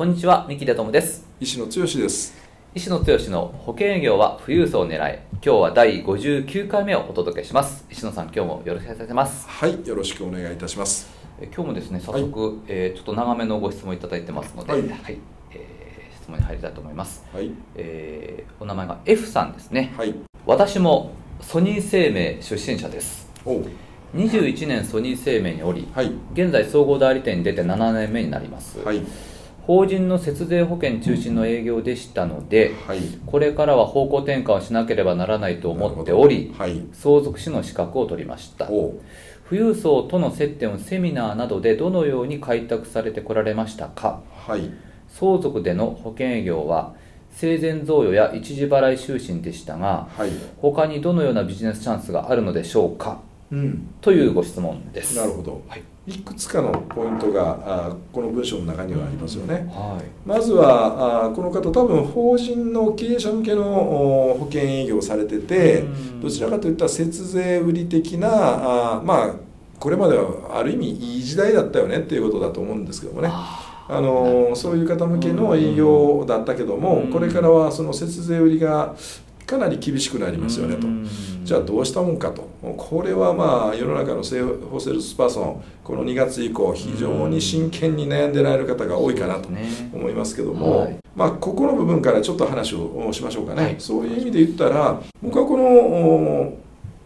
こんにちは三木田智です。石野剛です。石野剛の保険営業は富裕層を狙い今日は第59回目をお届けします。石野さん今日もよろしくお願いします。はいよろしくお願いいたします。え今日もですね早速、はい、えー、ちょっと長めのご質問いただいてますので、はい、はい、えー、質問に入りたいと思います、はい。えー、お名前が F さんですね、はい、私もソニー生命出身者です。21年ソニー生命におり、はい、現在総合代理店に出て7年目になります、はい法人の節税保険中心の営業でしたので、はい、これからは方向転換をしなければならないと思っており、はい、相続士の資格を取りました。富裕層との接点をセミナーなどでどのように開拓されてこられましたか、はい、相続での保険営業は生前贈与や一時払い就寝でしたが、はい、他にどのようなビジネスチャンスがあるのでしょうか、うん、というご質問です。なるほど、はいいくつかのポイントがあこの文章の中にはありますよね、はい、まずはあこの方多分法人の経営者向けの保険営業をされててどちらかといった節税売り的なあまあこれまではある意味いい時代だったよねっていうことだと思うんですけどもね。あのそういう方向けの営業だったけどもこれからはその節税売りがかなり厳しくなりますよねと。じゃあどうしたもんかと。これはまあ世の中のセホセルスパーソンこの2月以降非常に真剣に悩んでられる方が多いかなと思いますけども、はい、まあここの部分からちょっと話をしましょうかね、はい、そういう意味で言ったら僕はこの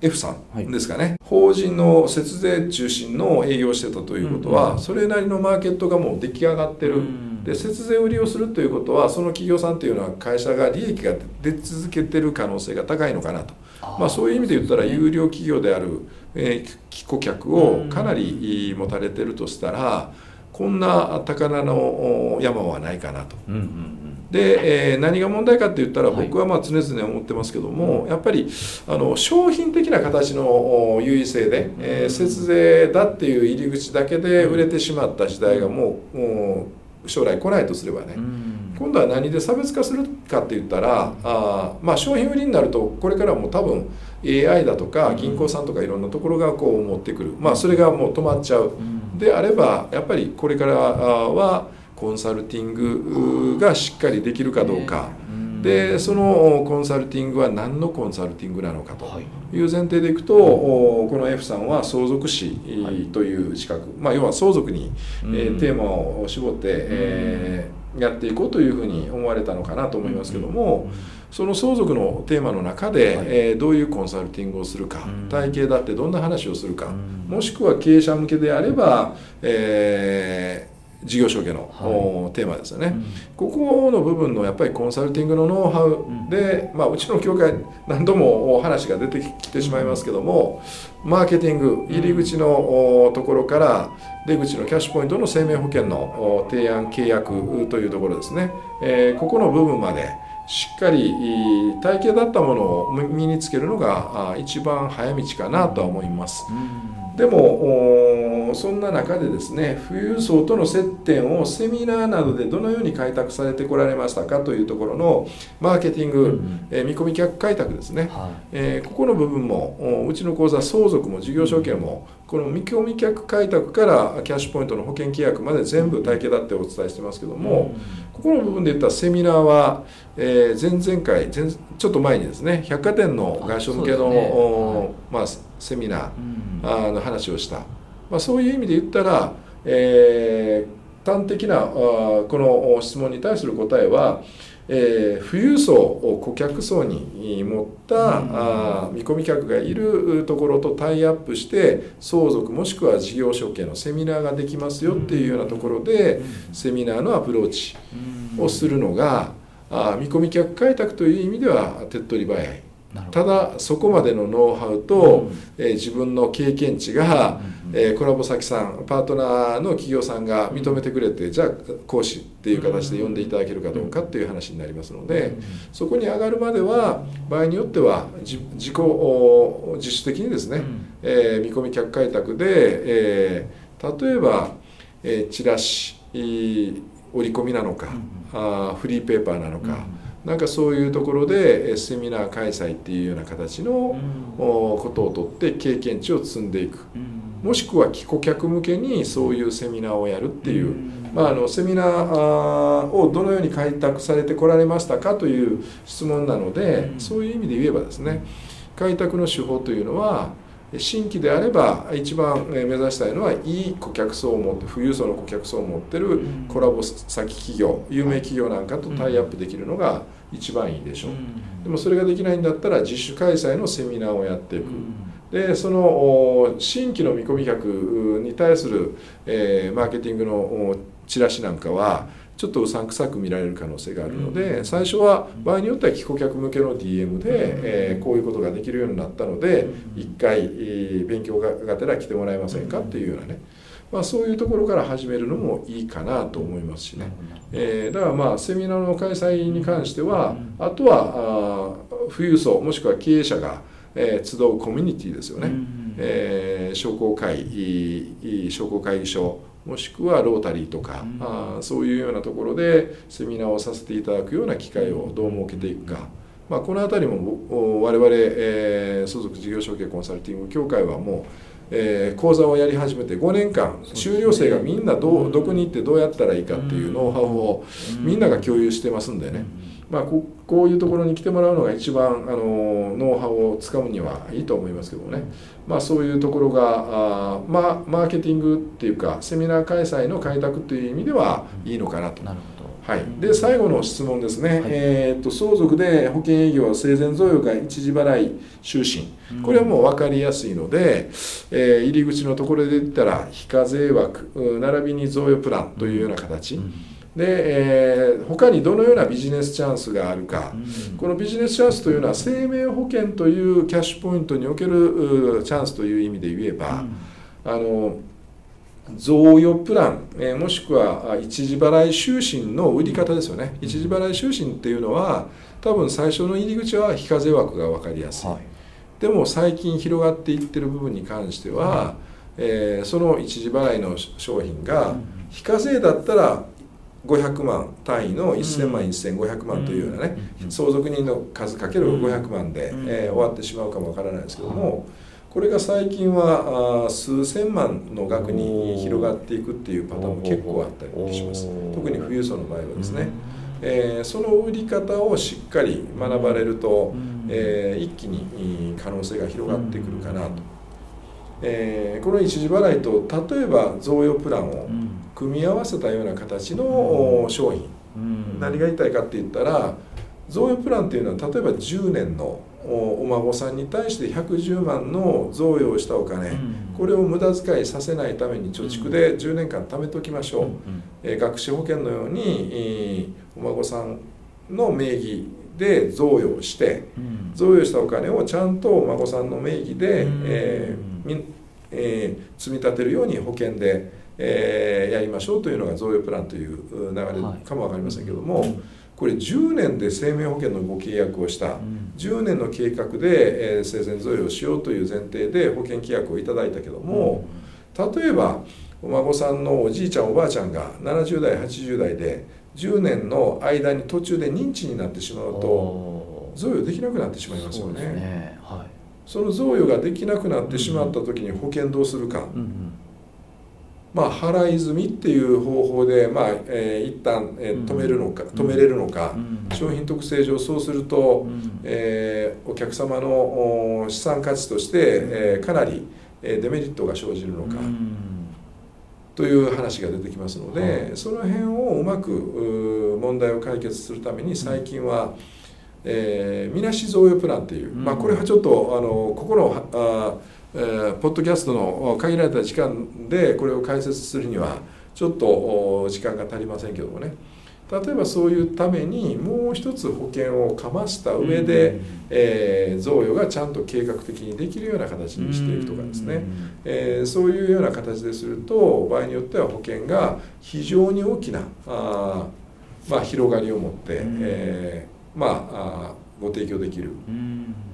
F さんですかね、はい、法人の節税中心の営業をしてたということは、それなりのマーケットがもう出来上がってる。で節税売りをするということはその企業さんというのは会社が利益が出続けてる可能性が高いのかなと。まあ、そういう意味で言ったら有料企業である、えー、顧客をかなり持たれてるとしたらこんな宝の山はないかなと。うんうんうん。で、えー、何が問題かって言ったら僕はまあ常々思ってますけども、はい、やっぱりあの商品的な形の優位性で、えー、節税だっていう入り口だけで売れてしまった時代がもうもう将来来ないとすればね、今度は何で差別化するかって言ったらあ、まあ、商品売りになるとこれからも多分 AI だとか銀行さんとかいろんなところがこう持ってくる、まあ、それがもう止まっちゃう。であればやっぱりこれからはコンサルティングがしっかりできるかどうか。でそのコンサルティングは何のコンサルティングなのかとい。う前提でいくと、この F さんは相続師という資格、まあ、要は相続に、えテーマを絞って、えやっていこうというふうに思われたのかなと思いますけども、その相続のテーマの中で、えどういうコンサルティングをするか、体系だってどんな話をするか、もしくは経営者向けであれば、えー事業承継の、はい、テーマですよね、うん、ここの部分のやっぱりコンサルティングのノウハウで、うん。まあ、うちの協会何度も話が出てきてしまいますけどもマーケティング入り口のところから出口のキャッシュポイントの生命保険の提案契約というところですね、えー、ここの部分までしっかり体系だったものを身につけるのが一番早道かなとは思います。うんでもそんな中でですね富裕層との接点をセミナーなどでどのように開拓されてこられましたかというところのマーケティング、うん、えー、見込み客開拓ですね、はい、えー、ここの部分もうちの講座相続も事業承継もこの見込み客開拓からキャッシュポイントの保険契約まで全部体系だってお伝えしてますけども、うん、ここの部分で言ったセミナーは、えー、前々回前ちょっと前にですね百貨店の外商向けの、ね。はい、まあ、セミナー、うん、の話をした、まあ、そういう意味で言ったら、えー、端的なあこの質問に対する答えは、えー、富裕層を顧客層に持った、うん、あ見込み客がいるところとタイアップして相続もしくは事業承継のセミナーができますよっていうようなところで、うん、セミナーのアプローチをするのが、あ見込み客開拓という意味では手っ取り早いただそこまでのノウハウと、えー、自分の経験値が、えー、コラボ先さんパートナーの企業さんが認めてくれてじゃあ講師っていう形で呼んでいただけるかどうかっていう話になりますのでそこに上がるまでは場合によっては自己自主的にですね、えー、見込み客開拓で、えー、例えば、えー、チラシ折り込みなのか、あフリーペーパーなのか。なんかそういうところでセミナー開催っていうような形のことをとって経験値を積んでいく。もしくは帰顧客向けにそういうセミナーをやるっていう、まあ、あのセミナーをどのように開拓されてこられましたかという質問なのでそういう意味で言えばですね開拓の手法というのは新規であれば一番目指したいのはいい顧客層を持って富裕層の顧客層を持ってるコラボ先企業有名企業なんかとタイアップできるのが一番いいでしょう。でもそれができないんだったら自主開催のセミナーをやっていく。でその新規の見込み客に対する、えー、マーケティングのチラシなんかはちょっとうさんくさく見られる可能性があるので、最初は場合によっては既顧客向けの DM で、えー、こういうことができるようになったので一回、えー、勉強ががてら来てもらえませんかっていうようなね。まあ、そういうところから始めるのもいいかなと思いますしね、えー、だからまあセミナーの開催に関してはあとはあ富裕層もしくは経営者が、えー、集うコミュニティですよね、えー、商工会商工会議所もしくはロータリーとか、うん、あそういうようなところでセミナーをさせていただくような機会をどう設けていくか、まあ、この辺りも我々、えー、相続事業承継コンサルティング協会はもうえー、講座をやり始めて5年間修了生がみんなどどこに行ってどうやったらいいかっていうノウハウをみんなが共有してますんでね、まあ、ここういうところに来てもらうのが一番あのノウハウをつかむにはいいと思いますけどね、まあ、そういうところがあ、まあ、マーケティングっていうかセミナー開催の開拓という意味ではいいのかなと。なるほど。はい、で最後の質問ですね、はい、えーと、相続で保険営業生前贈与が一時払い終身、これはもう分かりやすいので、えー、入り口のところで言ったら非課税枠並びに贈与プランというような形、うんで、えー、他にどのようなビジネスチャンスがあるか、うん、このビジネスチャンスというのは生命保険というキャッシュポイントにおけるチャンスという意味で言えば、うん、あの贈与プラン、えー、もしくは一時払い終身の売り方ですよね。一時払い終身っていうのは多分最初の入り口は非課税枠が分かりやすい、はい、でも最近広がっていってる部分に関しては、えー、その一時払いの商品が非課税だったら500万単位の1000万1500万というようなね相続人の数かける500万で、えー、終わってしまうかもわからないですけども。これが最近は数千万の額に広がっていくっていうパターンも結構あったりします。特に富裕層の場合はですね、えー、その売り方をしっかり学ばれると、えー、一気に可能性が広がってくるかなと、えー、この一時払いと例えば贈与プランを組み合わせたような形の商品、何が言いたいかって言ったら贈与プランっていうのは例えば10年のお孫さんに対して110万の贈与をしたお金、これを無駄遣いさせないために貯蓄で10年間貯めときましょう、え学資保険のように、お孫さんの名義で贈与をして、贈与したお金をちゃんとお孫さんの名義で、えーえー、積み立てるように保険で、えー、やりましょうというのが贈与プランという流れかも分かりませんけども。これ10年で生命保険のご契約をした、うん、10年の計画で、えー、生前贈与をしようという前提で保険契約をいただいたけども、うん、例えばお孫さんのおじいちゃんおばあちゃんが70代80代で10年の間に途中で認知になってしまうと贈与できなくなってしまいますよね。そ、ねはい、その贈与ができなくなってしまった時に保険どうするか。うんうんまあ、払い済みっていう方法で、まあえー、一旦、えー、止めるのか、止めれるのか、商品特性上そうすると、えー、お客様の資産価値として、えー、かなりデメリットが生じるのか、という話が出てきますので、その辺をうまく問題を解決するために最近は、えー、みなし贈与プランっていう、まあ、これはちょっとあのここのあえー、ポッドキャストの限られた時間でこれを解説するにはちょっと時間が足りませんけどもね。例えばそういうためにもう一つ保険をかました上で、うん、えー、贈与がちゃんと計画的にできるような形にしていくとかですね、うん、えー、そういうような形ですると場合によっては保険が非常に大きなあ、まあ、広がりを持って、うん、えー、まあご提供できる、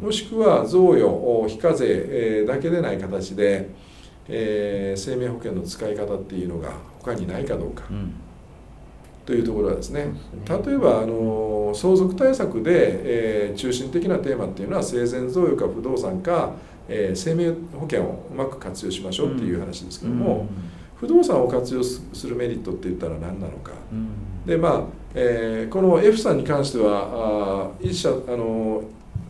もしくは贈与非課税だけでない形で、えー、生命保険の使い方っていうのが他にないかどうか。というところはですね。例えばあの相続対策で、えー、中心的なテーマっていうのは生前贈与か不動産か、えー、生命保険をうまく活用しましょうっていう話ですけども、不動産を活用するメリットって言ったら何なのか、でまあ、えー、この F さんに関してはあ一社あの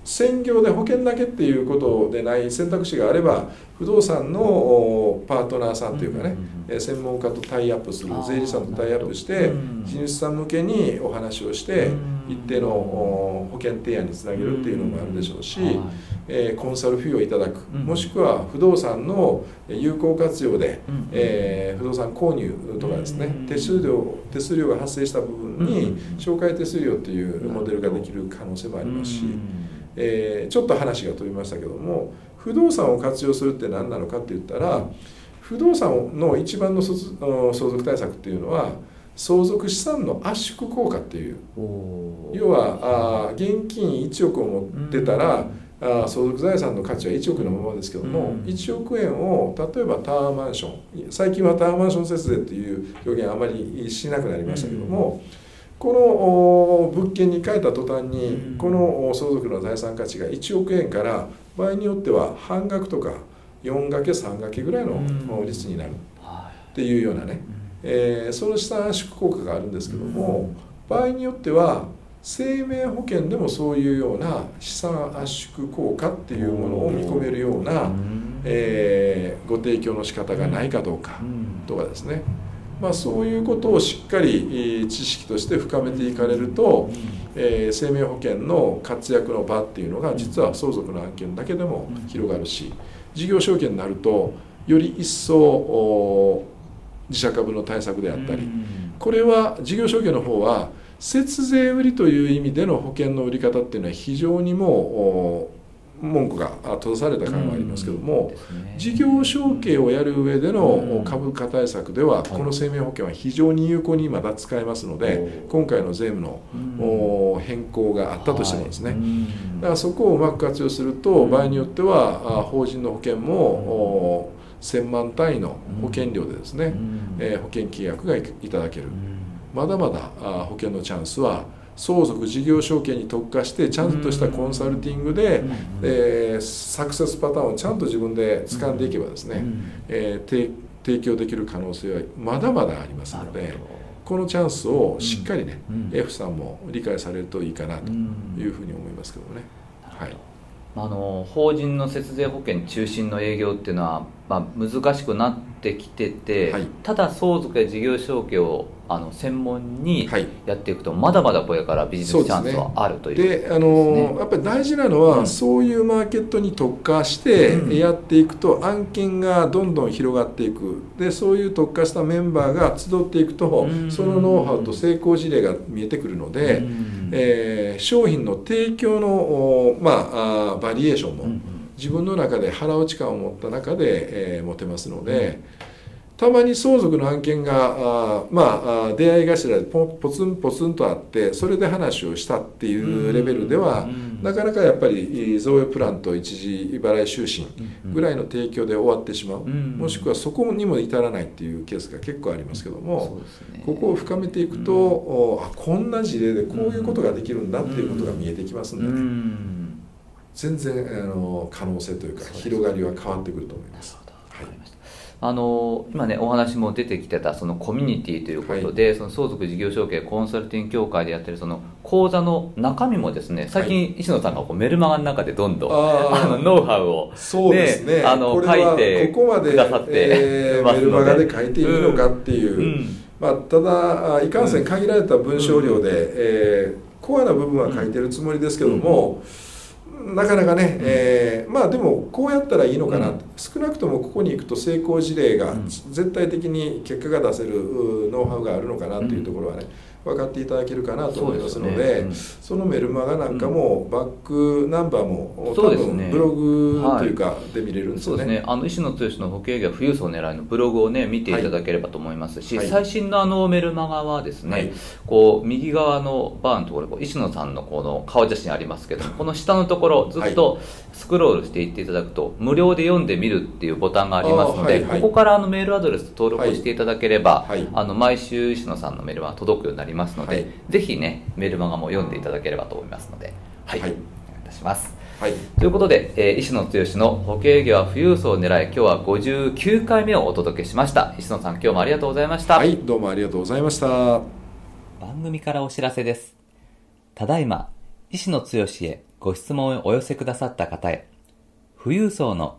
専業で保険だけっていうことでない選択肢があれば不動産のパートナーさんというかね、専門家とタイアップする税理士さんとタイアップして地主さん向けにお話をして一定の保険提案につなげるっていうのもあるでしょうし、えコンサルフィーをいただく、もしくは不動産の有効活用で、え不動産購入とかですね手数料手数料が発生した部分に紹介手数料っていうモデルができる可能性もありますし。えー、ちょっと話が飛びましたけども不動産を活用するって何なのかって言ったら不動産の一番の相続対策っていうのは相続資産の圧縮効果っていう。要はあ現金1億を持ってたら、あ相続財産の価値は1億のままですけども、うん、1億円を例えばタワーマンション最近はタワーマンション節税っていう表現あまりしなくなりましたけども、うん。この物件に変えた途端にこの相続の財産価値が1億円から場合によっては半額とか4掛け3掛けぐらいの率になるっていうようなね、えー、その資産圧縮効果があるんですけども場合によっては生命保険でもそういうような資産圧縮効果っていうものを見込めるような、えー、ご提供の仕方がないかどうかとかですね。まあ、そういうことをしっかり知識として深めていかれると、えー、生命保険の活躍の場っていうのが実は相続の案件だけでも広がるし事業承継になるとより一層自社株の対策であったり。これは事業承継の方は節税売りという意味での保険の売り方っていうのは非常にもう文句が閉ざされた感はありますけども、事業承継をやる上での株価対策ではこの生命保険は非常に有効にまだ使えますので今回の税務の変更があったとしてもですね。だからそこをうまく活用すると場合によっては法人の保険も1000万単位の保険料でですね保険契約がいただける。まだまだ保険のチャンスは相続事業承継に特化してちゃんとしたコンサルティングで、えー、サクセスパターンをちゃんと自分で掴んでいけばですね、えー、提供できる可能性はまだまだありますので。このチャンスをしっかりね、うん、F さんも理解されるといいかなというふうに思いますけどね。はい、あの法人の節税保険中心の営業っていうのは、まあ、難しくなってきてて、はい、ただ相続や事業承継をあの専門にやっていくと、まだまだこれからビジネスチャンスはあるというで、ね、あのやっぱり大事なのは、うん、そういうマーケットに特化してやっていくと、案件がどんどん広がっていく。でそういう特化したメンバーが集っていくと、うん、そのノウハウと成功事例が見えてくるので、うん、えー、商品の提供の、まあ、あバリエーションも、自分の中で腹落ち感を持った中で、えー、持てますので。たまに相続の案件があまあ出会い頭でポポツンポツンとあってそれで話をしたっていうレベルでは、なかなかやっぱり贈与プランと一時払い就寝ぐらいの提供で終わってしまう、もしくはそこにも至らないっていうケースが結構ありますけども、ね、ここを深めていくと、うん、あこんな事例でこういうことができるんだっていうことが見えてきますんでね、全然あの可能性というか広がりは変わってくると思います。はいあの今ねお話も出てきてたそのコミュニティということで、はい、その相続事業承継コンサルティング協会でやってるその講座の中身もですね最近、石野さんがこうメルマガの中でどんどんあのノウハウを、そうですね。あの書いてくださって、えー、メルマガで書いていいのかっていう、うん、まあ、ただいかんせん限られた文章量で、うん、えー、コアな部分は書いてるつもりですけども、うん。なかなかね、えー、まあでもこうやったらいいのかな、うん、少なくともここに行くと成功事例が絶対的に結果が出せるノウハウがあるのかなというところはね、分かっていただけるかなと思いますので、ね。うん、そのメルマガなんかも、バックナンバーも多分ブログというかで見れるんですよね。はい、そうですね。あの石野剛の保険業富裕層狙いのブログをね見ていただければと思いますし、はい、最新のあのメルマガはですね、はい、こう右側のバーのところ石野さんのこの顔写真ありますけどこの下のところずっとスクロールしていっていただくと無料で読んでみるっていうボタンがありますので、ここからあのメールアドレス登録していただければ、あの毎週石野さんのメールは届くようになりますので、ぜひねメルマガも読んでいただければと思いますので、はい、はい、お願いいたします。はい、ということで、えー、石野剛の保険業は富裕層を狙い今日は59回目をお届けしました。石野さん今日もありがとうございました。はいどうもありがとうございました。番組からお知らせです。ただいま石野剛へご質問をお寄せくださった方へ富裕層の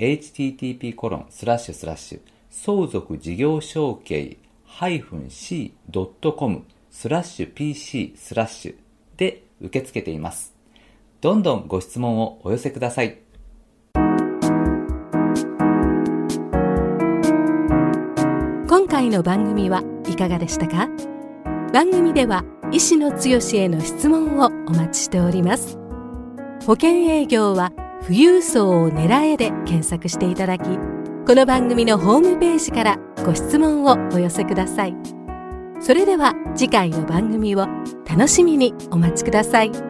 http コロンスラッシュスラッシュ相続事業承継 -c.com スラッシュ pc スラッシュで受け付けています。どんどんご質問をお寄せください。今回の番組はいかがでしたか？番組では医師の強への質問をお待ちしております保険営業は富裕層を狙えで検索していただきこの番組のホームページからご質問をお寄せくださいそれでは次回の番組を楽しみにお待ちください。